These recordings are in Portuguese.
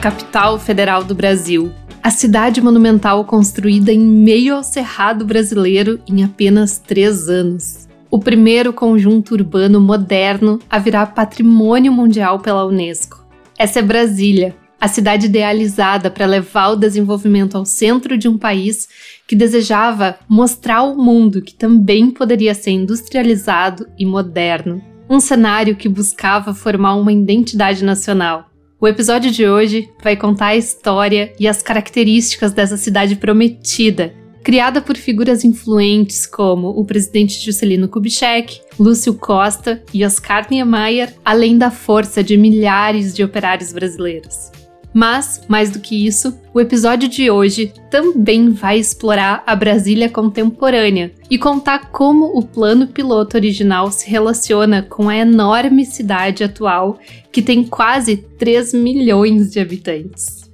capital federal do Brasil, a cidade monumental construída em meio ao cerrado brasileiro em apenas três anos. O primeiro conjunto urbano moderno a virar patrimônio mundial pela Unesco. Essa é Brasília, a cidade idealizada para levar o desenvolvimento ao centro de um país que desejava mostrar ao mundo que também poderia ser industrializado e moderno. Um cenário que buscava formar uma identidade nacional. O episódio de hoje vai contar a história e as características dessa cidade prometida, criada por figuras influentes como o presidente Juscelino Kubitschek, Lúcio Costa e Oscar Niemeyer, além da força de milhares de operários brasileiros. Mas, mais do que isso, o episódio de hoje também vai explorar a Brasília contemporânea e contar como o plano piloto original se relaciona com a enorme cidade atual, que tem quase 3 milhões de habitantes.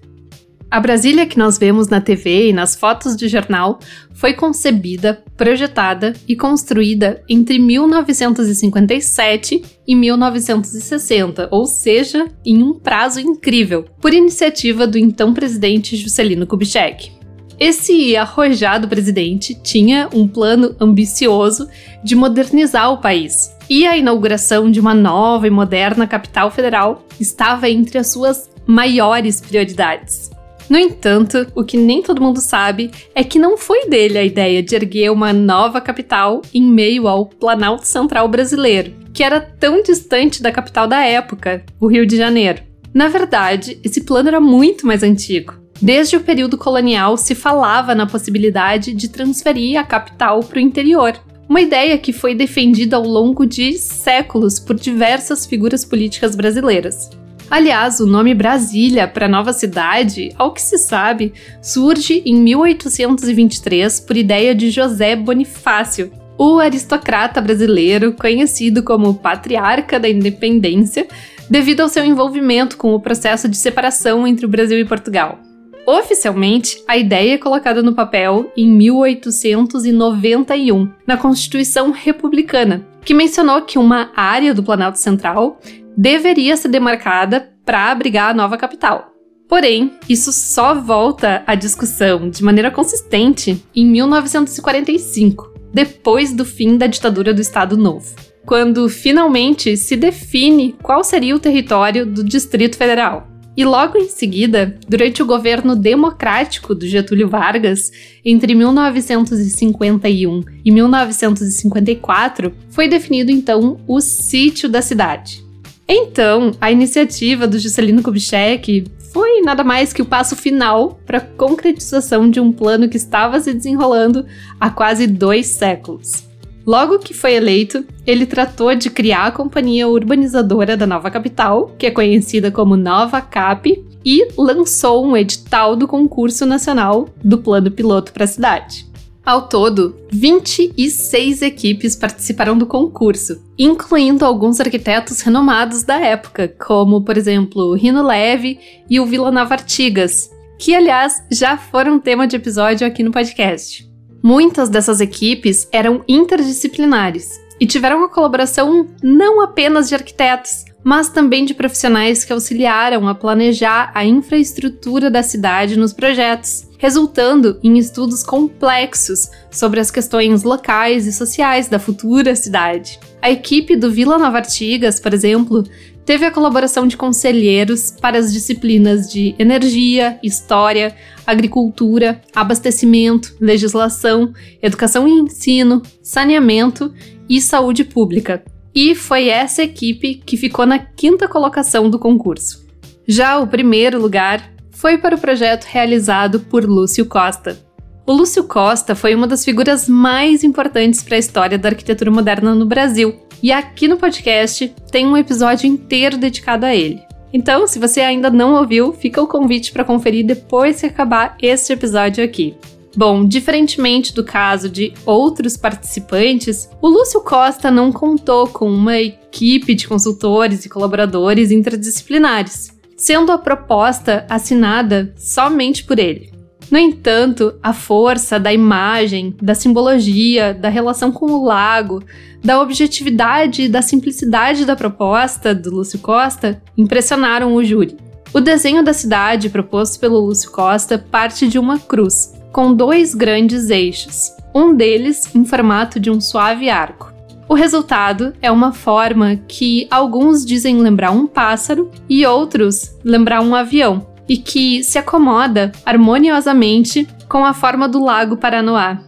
A Brasília que nós vemos na TV e nas fotos de jornal foi concebida, projetada e construída entre 1957 e 1960, ou seja, em um prazo incrível, por iniciativa do então presidente Juscelino Kubitschek. Esse arrojado presidente tinha um plano ambicioso de modernizar o país, e a inauguração de uma nova e moderna capital federal estava entre as suas maiores prioridades. No entanto, o que nem todo mundo sabe é que não foi dele a ideia de erguer uma nova capital em meio ao Planalto Central brasileiro, que era tão distante da capital da época, o Rio de Janeiro. Na verdade, esse plano era muito mais antigo. Desde o período colonial se falava na possibilidade de transferir a capital para o interior, uma ideia que foi defendida ao longo de séculos por diversas figuras políticas brasileiras. Aliás, o nome Brasília para a nova cidade, ao que se sabe, surge em 1823 por ideia de José Bonifácio, o aristocrata brasileiro conhecido como patriarca da independência, devido ao seu envolvimento com o processo de separação entre o Brasil e Portugal. Oficialmente, a ideia é colocada no papel em 1891, na Constituição Republicana, que mencionou que uma área do Planalto Central deveria ser demarcada para abrigar a nova capital. Porém, isso só volta à discussão de maneira consistente em 1945, depois do fim da ditadura do Estado Novo, quando finalmente se define qual seria o território do Distrito Federal. E logo em seguida, durante o governo democrático do Getúlio Vargas, entre 1951 e 1954, foi definido então o sítio da cidade. Então, a iniciativa do Juscelino Kubitschek foi nada mais que o passo final para a concretização de um plano que estava se desenrolando há quase dois séculos. Logo que foi eleito, ele tratou de criar a companhia urbanizadora da nova capital, que é conhecida como Nova Cap, e lançou um edital do concurso nacional do plano piloto para a cidade. Ao todo, 26 equipes participaram do concurso, incluindo alguns arquitetos renomados da época, como, por exemplo, Rino Leve e o Vila Nova Artigas, que, aliás, já foram tema de episódio aqui no podcast. Muitas dessas equipes eram interdisciplinares e tiveram a colaboração não apenas de arquitetos, mas também de profissionais que auxiliaram a planejar a infraestrutura da cidade nos projetos, resultando em estudos complexos sobre as questões locais e sociais da futura cidade. A equipe do Vila Nova Artigas, por exemplo, teve a colaboração de conselheiros para as disciplinas de energia, história, agricultura, abastecimento, legislação, educação e ensino, saneamento e saúde pública, e foi essa equipe que ficou na quinta colocação do concurso. Já o primeiro lugar foi para o projeto realizado por Lúcio Costa. O Lúcio Costa foi uma das figuras mais importantes para a história da arquitetura moderna no Brasil, e aqui no podcast tem um episódio inteiro dedicado a ele. Então, se você ainda não ouviu, fica o convite para conferir depois que acabar este episódio aqui. Bom, diferentemente do caso de outros participantes, o Lúcio Costa não contou com uma equipe de consultores e colaboradores interdisciplinares, sendo a proposta assinada somente por ele. No entanto, a força da imagem, da simbologia, da relação com o lago, da objetividade e da simplicidade da proposta do Lúcio Costa impressionaram o júri. O desenho da cidade proposto pelo Lúcio Costa parte de uma cruz, com dois grandes eixos, um deles em formato de um suave arco. O resultado é uma forma que alguns dizem lembrar um pássaro e outros lembrar um avião, e que se acomoda harmoniosamente com a forma do Lago Paranoá.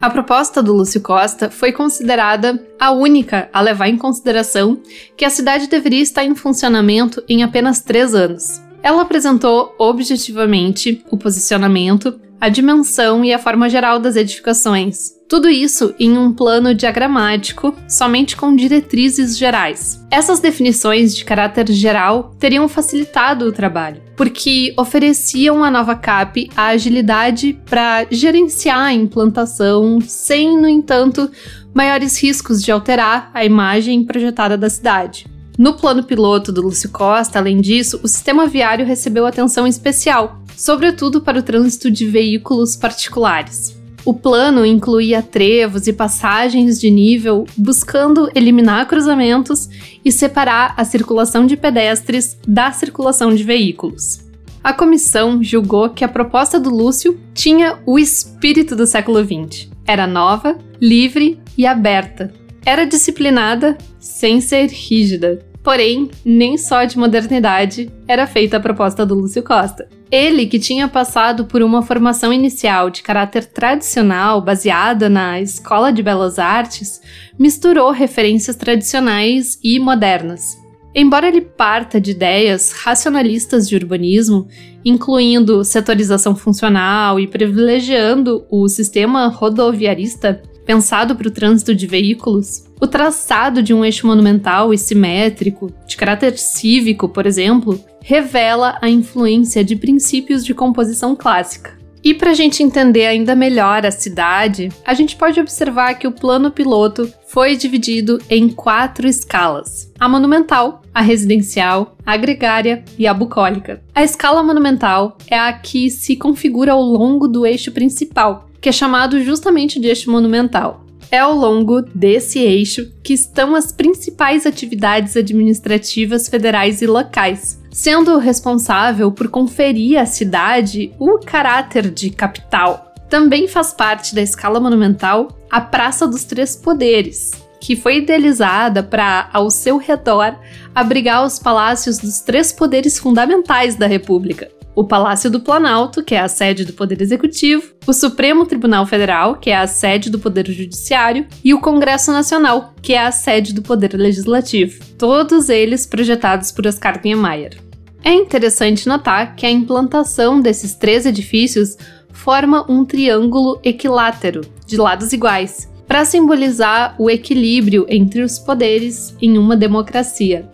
A proposta do Lúcio Costa foi considerada a única a levar em consideração que a cidade deveria estar em funcionamento em apenas três anos. Ela apresentou objetivamente o posicionamento, a dimensão e a forma geral das edificações. Tudo isso em um plano diagramático, somente com diretrizes gerais. Essas definições de caráter geral teriam facilitado o trabalho, porque ofereciam à nova CAP a agilidade para gerenciar a implantação, sem, no entanto, maiores riscos de alterar a imagem projetada da cidade. No plano piloto do Lúcio Costa, além disso, o sistema viário recebeu atenção especial, sobretudo para o trânsito de veículos particulares. O plano incluía trevos e passagens de nível, buscando eliminar cruzamentos e separar a circulação de pedestres da circulação de veículos. A comissão julgou que a proposta do Lúcio tinha o espírito do século XX. Era nova, livre e aberta, era disciplinada sem ser rígida. Porém, nem só de modernidade era feita a proposta do Lúcio Costa. Ele, que tinha passado por uma formação inicial de caráter tradicional baseada na Escola de Belas Artes, misturou referências tradicionais e modernas. Embora ele parta de ideias racionalistas de urbanismo, incluindo setorização funcional e privilegiando o sistema rodoviarista, pensado para o trânsito de veículos, o traçado de um eixo monumental e simétrico, de caráter cívico, por exemplo, revela a influência de princípios de composição clássica. E para a gente entender ainda melhor a cidade, a gente pode observar que o plano piloto foi dividido em quatro escalas: a monumental, a residencial, a gregária e a bucólica. A escala monumental é a que se configura ao longo do eixo principal, que é chamado justamente de eixo monumental. É ao longo desse eixo que estão as principais atividades administrativas federais e locais, sendo responsável por conferir à cidade o caráter de capital. Também faz parte da escala monumental a Praça dos Três Poderes, que foi idealizada para, ao seu redor, abrigar os palácios dos três poderes fundamentais da República: o Palácio do Planalto, que é a sede do Poder Executivo, o Supremo Tribunal Federal, que é a sede do Poder Judiciário, e o Congresso Nacional, que é a sede do Poder Legislativo, todos eles projetados por Oscar Niemeyer. É interessante notar que a implantação desses três edifícios forma um triângulo equilátero, de lados iguais, para simbolizar o equilíbrio entre os poderes em uma democracia.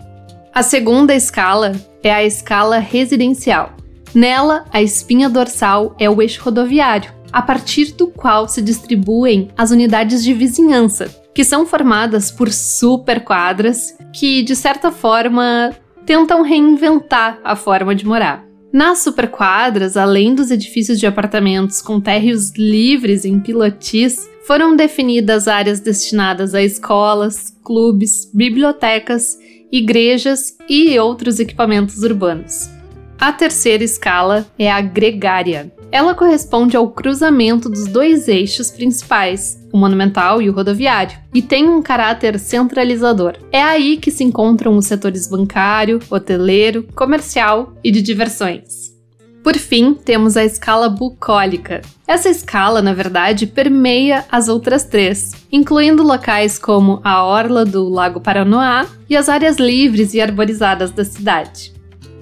A segunda escala é a escala residencial, Nela, a espinha dorsal é o eixo rodoviário, a partir do qual se distribuem as unidades de vizinhança, que são formadas por superquadras que, de certa forma, tentam reinventar a forma de morar. Nas superquadras, além dos edifícios de apartamentos com térreos livres em pilotis, foram definidas áreas destinadas a escolas, clubes, bibliotecas, igrejas e outros equipamentos urbanos. A terceira escala é a gregária. Ela corresponde ao cruzamento dos dois eixos principais, o monumental e o rodoviário, e tem um caráter centralizador. É aí que se encontram os setores bancário, hoteleiro, comercial e de diversões. Por fim, temos a escala bucólica. Essa escala, na verdade, permeia as outras três, incluindo locais como a orla do Lago Paranoá e as áreas livres e arborizadas da cidade.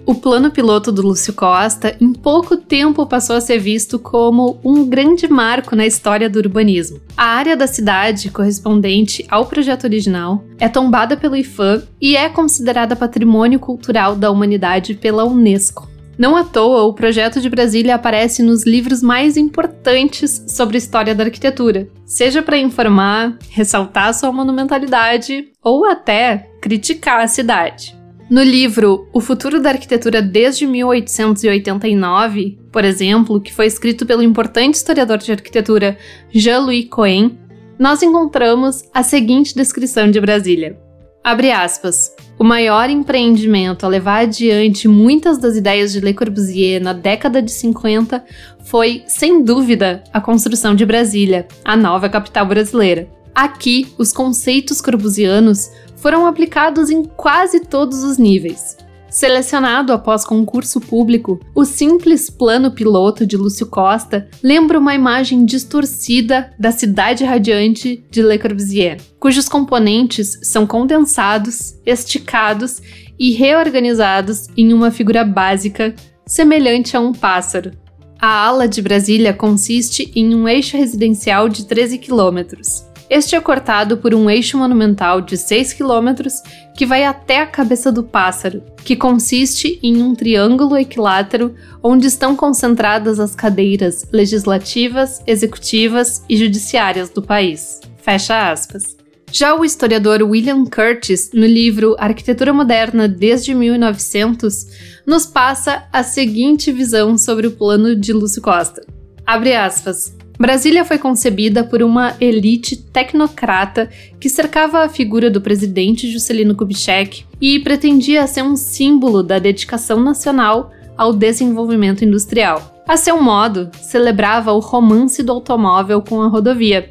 O plano piloto do Lúcio Costa, em pouco tempo, passou a ser visto como um grande marco na história do urbanismo. A área da cidade, correspondente ao projeto original, é tombada pelo IFAM e é considerada patrimônio cultural da humanidade pela Unesco. Não à toa, o projeto de Brasília aparece nos livros mais importantes sobre história da arquitetura, seja para informar, ressaltar sua monumentalidade ou até criticar a cidade. No livro O Futuro da Arquitetura desde 1889, por exemplo, que foi escrito pelo importante historiador de arquitetura Jean-Louis Cohen, nós encontramos a seguinte descrição de Brasília. Abre aspas. O maior empreendimento a levar adiante muitas das ideias de Le Corbusier na década de 50 foi, sem dúvida, a construção de Brasília, a nova capital brasileira. Aqui, os conceitos corbusianos foram aplicados em quase todos os níveis. Selecionado após concurso público, o simples plano piloto de Lúcio Costa lembra uma imagem distorcida da cidade radiante de Le Corbusier, cujos componentes são condensados, esticados e reorganizados em uma figura básica semelhante a um pássaro. A ala de Brasília consiste em um eixo residencial de 13 quilômetros, este é cortado por um eixo monumental de 6 km que vai até a cabeça do pássaro, que consiste em um triângulo equilátero onde estão concentradas as cadeiras legislativas, executivas e judiciárias do país. Fecha aspas. Já o historiador William Curtis, no livro Arquitetura Moderna desde 1900, nos passa a seguinte visão sobre o plano de Lúcio Costa. Abre aspas. Brasília foi concebida por uma elite tecnocrata que cercava a figura do presidente Juscelino Kubitschek e pretendia ser um símbolo da dedicação nacional ao desenvolvimento industrial. A seu modo, celebrava o romance do automóvel com a rodovia,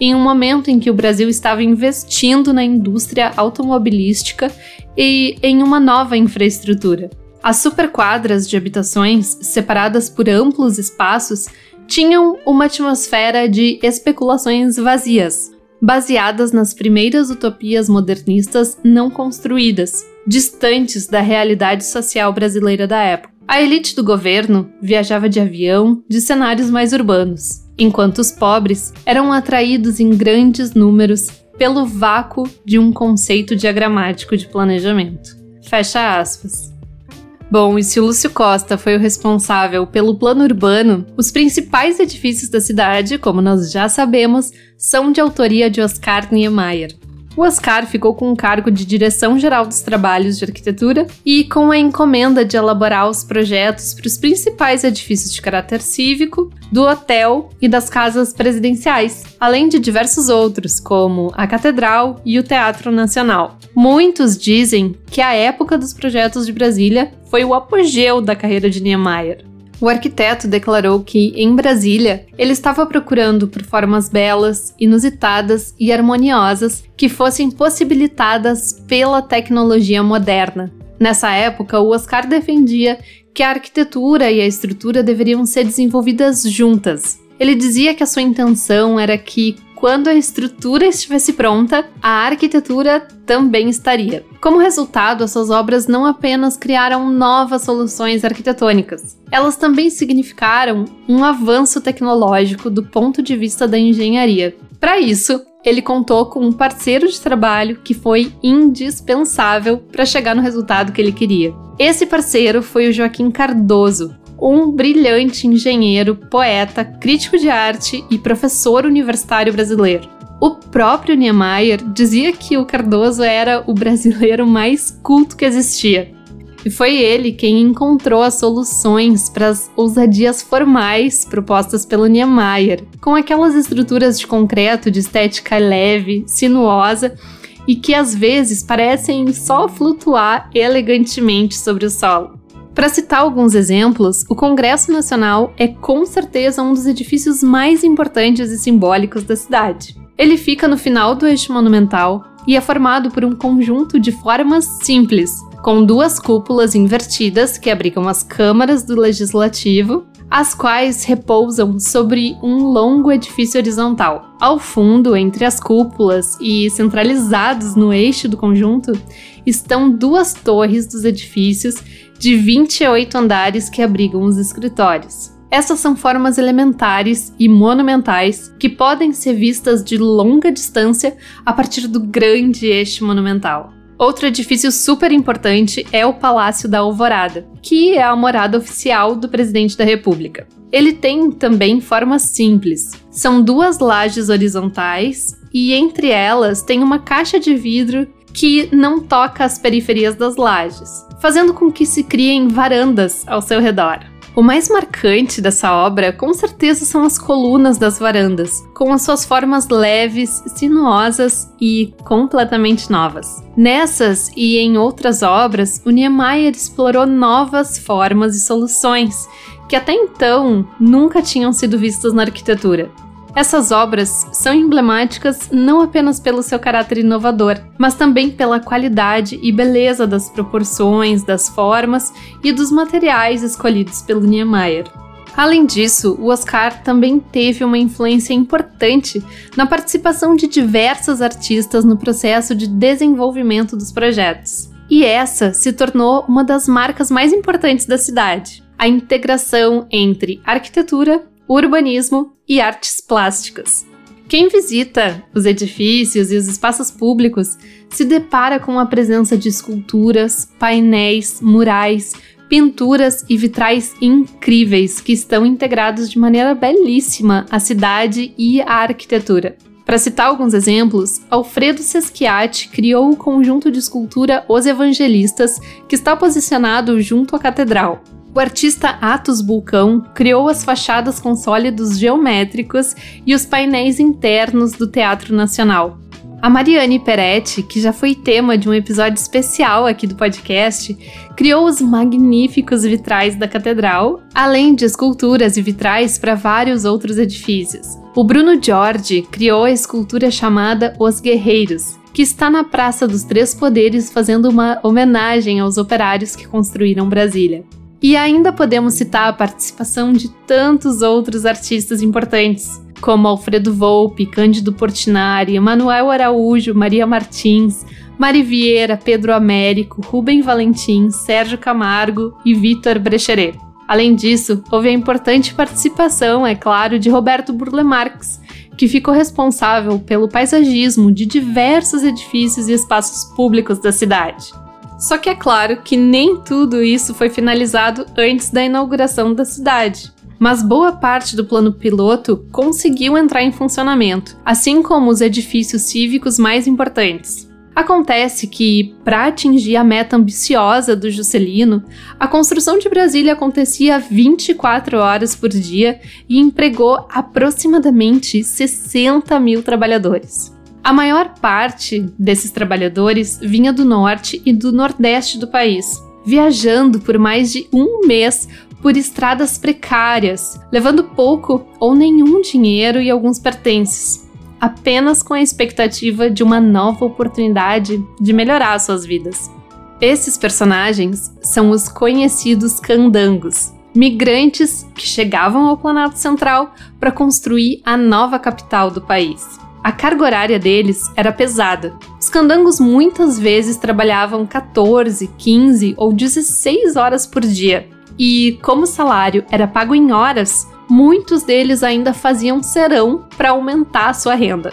em um momento em que o Brasil estava investindo na indústria automobilística e em uma nova infraestrutura. As superquadras de habitações, separadas por amplos espaços, tinham uma atmosfera de especulações vazias, baseadas nas primeiras utopias modernistas não construídas, distantes da realidade social brasileira da época. A elite do governo viajava de avião de cenários mais urbanos, enquanto os pobres eram atraídos em grandes números pelo vácuo de um conceito diagramático de planejamento. Fecha aspas. Bom, e se o Lúcio Costa foi o responsável pelo plano urbano, os principais edifícios da cidade, como nós já sabemos, são de autoria de Oscar Niemeyer. O Oscar ficou com o cargo de direção geral dos trabalhos de arquitetura e com a encomenda de elaborar os projetos para os principais edifícios de caráter cívico, do hotel e das casas presidenciais, além de diversos outros, como a Catedral e o Teatro Nacional. Muitos dizem que a época dos projetos de Brasília foi o apogeu da carreira de Niemeyer. O arquiteto declarou que, em Brasília, ele estava procurando por formas belas, inusitadas e harmoniosas que fossem possibilitadas pela tecnologia moderna. Nessa época, o Oscar defendia que a arquitetura e a estrutura deveriam ser desenvolvidas juntas. Ele dizia que a sua intenção era que, quando a estrutura estivesse pronta, a arquitetura também estaria. Como resultado, essas obras não apenas criaram novas soluções arquitetônicas, elas também significaram um avanço tecnológico do ponto de vista da engenharia. Para isso, ele contou com um parceiro de trabalho que foi indispensável para chegar no resultado que ele queria. Esse parceiro foi o Joaquim Cardoso, um brilhante engenheiro, poeta, crítico de arte e professor universitário brasileiro. O próprio Niemeyer dizia que o Cardoso era o brasileiro mais culto que existia. E foi ele quem encontrou as soluções para as ousadias formais propostas pelo Niemeyer, com aquelas estruturas de concreto de estética leve, sinuosa e que às vezes parecem só flutuar elegantemente sobre o solo. Para citar alguns exemplos, o Congresso Nacional é com certeza um dos edifícios mais importantes e simbólicos da cidade. Ele fica no final do eixo monumental e é formado por um conjunto de formas simples, com duas cúpulas invertidas que abrigam as câmaras do legislativo, as quais repousam sobre um longo edifício horizontal. Ao fundo, entre as cúpulas e centralizados no eixo do conjunto, estão duas torres dos edifícios de 28 andares que abrigam os escritórios. Essas são formas elementares e monumentais que podem ser vistas de longa distância a partir do grande eixo monumental. Outro edifício super importante é o Palácio da Alvorada, que é a morada oficial do presidente da República. Ele tem também formas simples. São duas lajes horizontais e entre elas tem uma caixa de vidro que não toca as periferias das lajes, fazendo com que se criem varandas ao seu redor. O mais marcante dessa obra, com certeza, são as colunas das varandas, com as suas formas leves, sinuosas e completamente novas. Nessas e em outras obras, o Niemeyer explorou novas formas e soluções que até então nunca tinham sido vistas na arquitetura. Essas obras são emblemáticas não apenas pelo seu caráter inovador, mas também pela qualidade e beleza das proporções, das formas e dos materiais escolhidos pelo Niemeyer. Além disso, o Oscar também teve uma influência importante na participação de diversos artistas no processo de desenvolvimento dos projetos. E essa se tornou uma das marcas mais importantes da cidade: a integração entre arquitetura, urbanismo e artes plásticas. Quem visita os edifícios e os espaços públicos se depara com a presença de esculturas, painéis, murais, pinturas e vitrais incríveis que estão integrados de maneira belíssima à cidade e à arquitetura. Para citar alguns exemplos, Alfredo Seschiatti criou o conjunto de escultura Os Evangelistas, que está posicionado junto à catedral. O artista Atos Bulcão criou as fachadas com sólidos geométricos e os painéis internos do Teatro Nacional. A Mariane Peretti, que já foi tema de um episódio especial aqui do podcast, criou os magníficos vitrais da catedral, além de esculturas e vitrais para vários outros edifícios. O Bruno Jorge criou a escultura chamada Os Guerreiros, que está na Praça dos Três Poderes fazendo uma homenagem aos operários que construíram Brasília. E ainda podemos citar a participação de tantos outros artistas importantes, como Alfredo Volpe, Cândido Portinari, Manuel Araújo, Maria Martins, Mari Vieira, Pedro Américo, Rubem Valentim, Sérgio Camargo e Vitor Brecheret. Além disso, houve a importante participação, é claro, de Roberto Burle Marx, que ficou responsável pelo paisagismo de diversos edifícios e espaços públicos da cidade. Só que é claro que nem tudo isso foi finalizado antes da inauguração da cidade. Mas boa parte do plano piloto conseguiu entrar em funcionamento, assim como os edifícios cívicos mais importantes. Acontece que, para atingir a meta ambiciosa do Juscelino, a construção de Brasília acontecia 24 horas por dia e empregou aproximadamente 60 mil trabalhadores. A maior parte desses trabalhadores vinha do norte e do nordeste do país, viajando por mais de um mês por estradas precárias, levando pouco ou nenhum dinheiro e alguns pertences, apenas com a expectativa de uma nova oportunidade de melhorar suas vidas. Esses personagens são os conhecidos candangos, migrantes que chegavam ao Planalto Central para construir a nova capital do país. A carga horária deles era pesada. Os candangos muitas vezes trabalhavam 14, 15 ou 16 horas por dia. E, como o salário era pago em horas, muitos deles ainda faziam serão para aumentar a sua renda.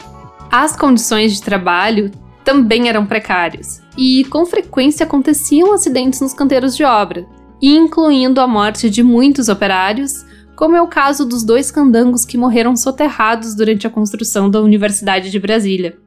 As condições de trabalho também eram precárias, e com frequência aconteciam acidentes nos canteiros de obra, incluindo a morte de muitos operários, como é o caso dos dois candangos que morreram soterrados durante a construção da Universidade de Brasília.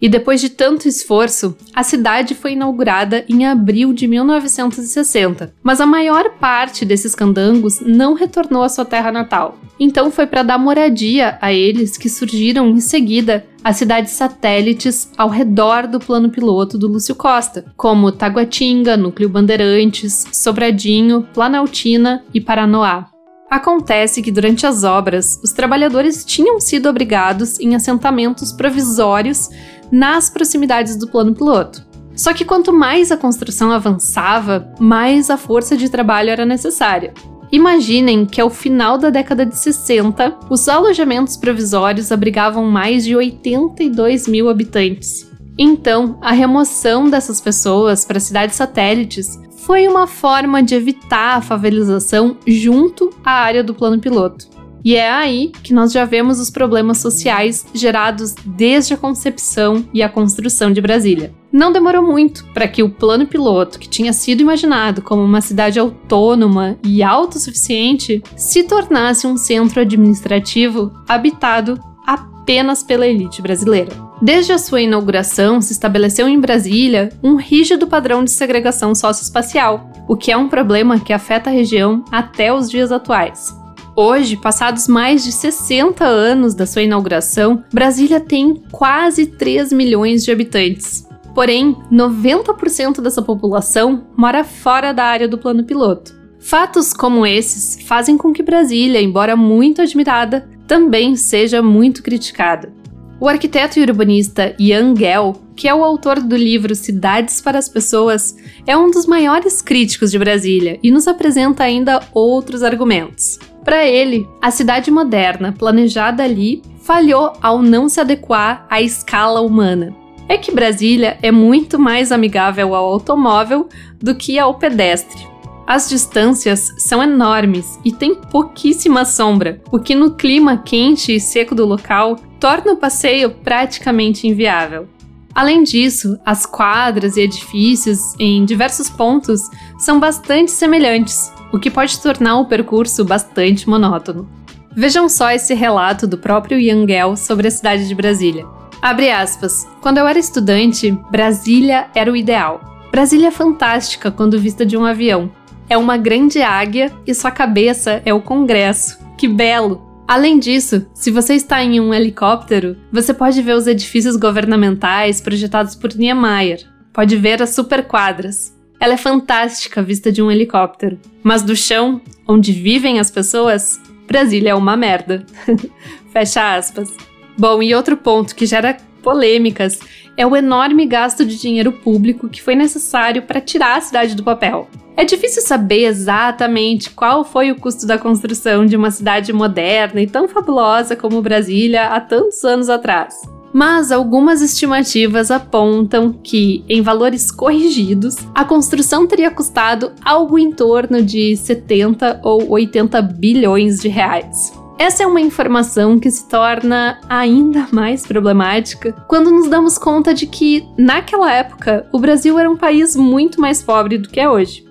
E depois de tanto esforço, a cidade foi inaugurada em abril de 1960, mas a maior parte desses candangos não retornou à sua terra natal. Então foi para dar moradia a eles que surgiram em seguida as cidades satélites ao redor do plano piloto do Lúcio Costa, como Taguatinga, Núcleo Bandeirantes, Sobradinho, Planaltina e Paranoá. Acontece que durante as obras, os trabalhadores tinham sido obrigados em assentamentos provisórios nas proximidades do plano piloto. Só que quanto mais a construção avançava, mais a força de trabalho era necessária. Imaginem que ao final da década de 60, os alojamentos provisórios abrigavam mais de 82 mil habitantes. Então, a remoção dessas pessoas para cidades satélites foi uma forma de evitar a favelização junto à área do plano piloto. E é aí que nós já vemos os problemas sociais gerados desde a concepção e a construção de Brasília. Não demorou muito para que o plano piloto, que tinha sido imaginado como uma cidade autônoma e autossuficiente, se tornasse um centro administrativo habitado apenas pela elite brasileira. Desde a sua inauguração, se estabeleceu em Brasília um rígido padrão de segregação socioespacial, o que é um problema que afeta a região até os dias atuais. Hoje, passados mais de 60 anos da sua inauguração, Brasília tem quase 3 milhões de habitantes. Porém, 90% dessa população mora fora da área do plano piloto. Fatos como esses fazem com que Brasília, embora muito admirada, também seja muito criticada. O arquiteto e urbanista Ian Gell, que é o autor do livro Cidades para as Pessoas, é um dos maiores críticos de Brasília e nos apresenta ainda outros argumentos. Para ele, a cidade moderna planejada ali falhou ao não se adequar à escala humana. É que Brasília é muito mais amigável ao automóvel do que ao pedestre. As distâncias são enormes e tem pouquíssima sombra, o que no clima quente e seco do local torna o passeio praticamente inviável. Além disso, as quadras e edifícios em diversos pontos são bastante semelhantes, o que pode tornar o percurso bastante monótono. Vejam só esse relato do próprio Yangel sobre a cidade de Brasília. Abre aspas. Quando eu era estudante, Brasília era o ideal. Brasília é fantástica quando vista de um avião é uma grande águia e sua cabeça é o Congresso. Que belo! Além disso, se você está em um helicóptero, você pode ver os edifícios governamentais projetados por Niemeyer. Pode ver as superquadras. Ela é fantástica vista de um helicóptero. Mas do chão, onde vivem as pessoas, Brasília é uma merda. Fecha aspas. Bom, e outro ponto que gera polêmicas é o enorme gasto de dinheiro público que foi necessário para tirar a cidade do papel. É difícil saber exatamente qual foi o custo da construção de uma cidade moderna e tão fabulosa como Brasília há tantos anos atrás. Mas algumas estimativas apontam que, em valores corrigidos, a construção teria custado algo em torno de 70 ou 80 bilhões de reais. Essa é uma informação que se torna ainda mais problemática quando nos damos conta de que, naquela época, o Brasil era um país muito mais pobre do que é hoje.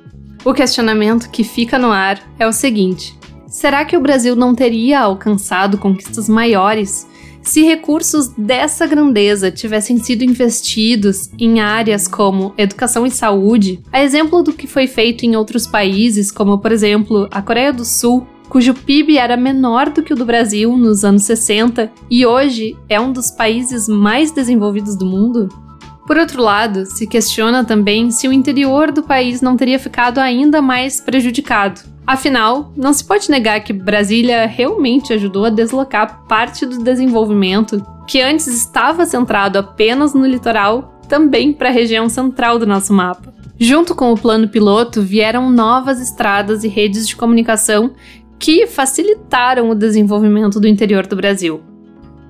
O questionamento que fica no ar é o seguinte: será que o Brasil não teria alcançado conquistas maiores se recursos dessa grandeza tivessem sido investidos em áreas como educação e saúde, a exemplo do que foi feito em outros países, como por exemplo a Coreia do Sul, cujo PIB era menor do que o do Brasil nos anos 60 e hoje é um dos países mais desenvolvidos do mundo? Por outro lado, se questiona também se o interior do país não teria ficado ainda mais prejudicado. Afinal, não se pode negar que Brasília realmente ajudou a deslocar parte do desenvolvimento que antes estava centrado apenas no litoral, também para a região central do nosso mapa. Junto com o plano piloto, vieram novas estradas e redes de comunicação que facilitaram o desenvolvimento do interior do Brasil.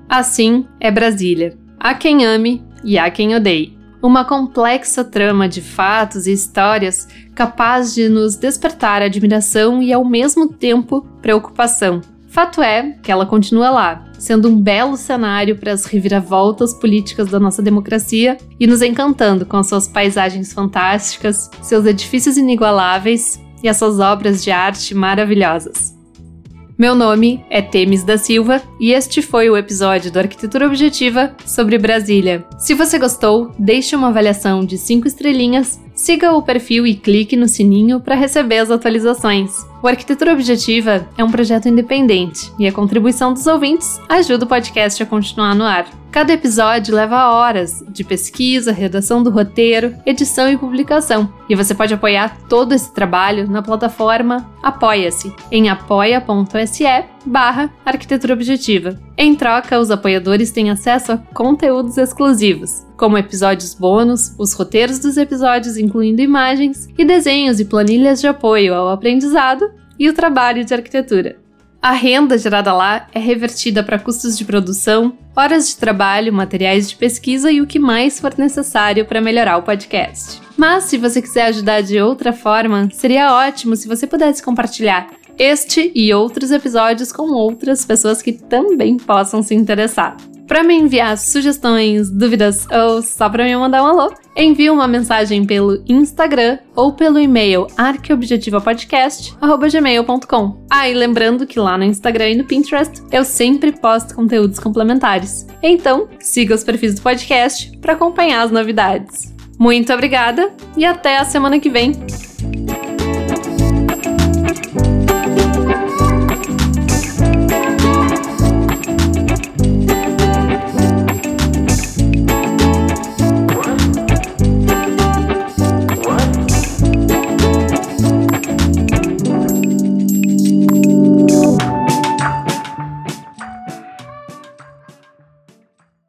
Assim é Brasília. Há quem ame e há quem odeie. Uma complexa trama de fatos e histórias capaz de nos despertar admiração e ao mesmo tempo preocupação. Fato é que ela continua lá, sendo um belo cenário para as reviravoltas políticas da nossa democracia e nos encantando com as suas paisagens fantásticas, seus edifícios inigualáveis e as suas obras de arte maravilhosas. Meu nome é Temis da Silva e este foi o episódio do Arquitetura Objetiva sobre Brasília. Se você gostou, deixe uma avaliação de 5 estrelinhas, siga o perfil e clique no sininho para receber as atualizações. O Arquitetura Objetiva é um projeto independente e a contribuição dos ouvintes ajuda o podcast a continuar no ar. Cada episódio leva horas de pesquisa, redação do roteiro, edição e publicação. E você pode apoiar todo esse trabalho na plataforma Apoia-se, em apoia.se barra arquitetura objetiva. Em troca, os apoiadores têm acesso a conteúdos exclusivos, como episódios bônus, os roteiros dos episódios incluindo imagens e desenhos e planilhas de apoio ao aprendizado e o trabalho de arquitetura. A renda gerada lá é revertida para custos de produção, horas de trabalho, materiais de pesquisa e o que mais for necessário para melhorar o podcast. Mas se você quiser ajudar de outra forma, seria ótimo se você pudesse compartilhar este e outros episódios com outras pessoas que também possam se interessar. Para me enviar sugestões, dúvidas ou só para me mandar um alô, envie uma mensagem pelo Instagram ou pelo e-mail arqueobjetivapodcast@gmail.com. Ah, e lembrando que lá no Instagram e no Pinterest eu sempre posto conteúdos complementares. Então, siga os perfis do podcast para acompanhar as novidades. Muito obrigada e até a semana que vem.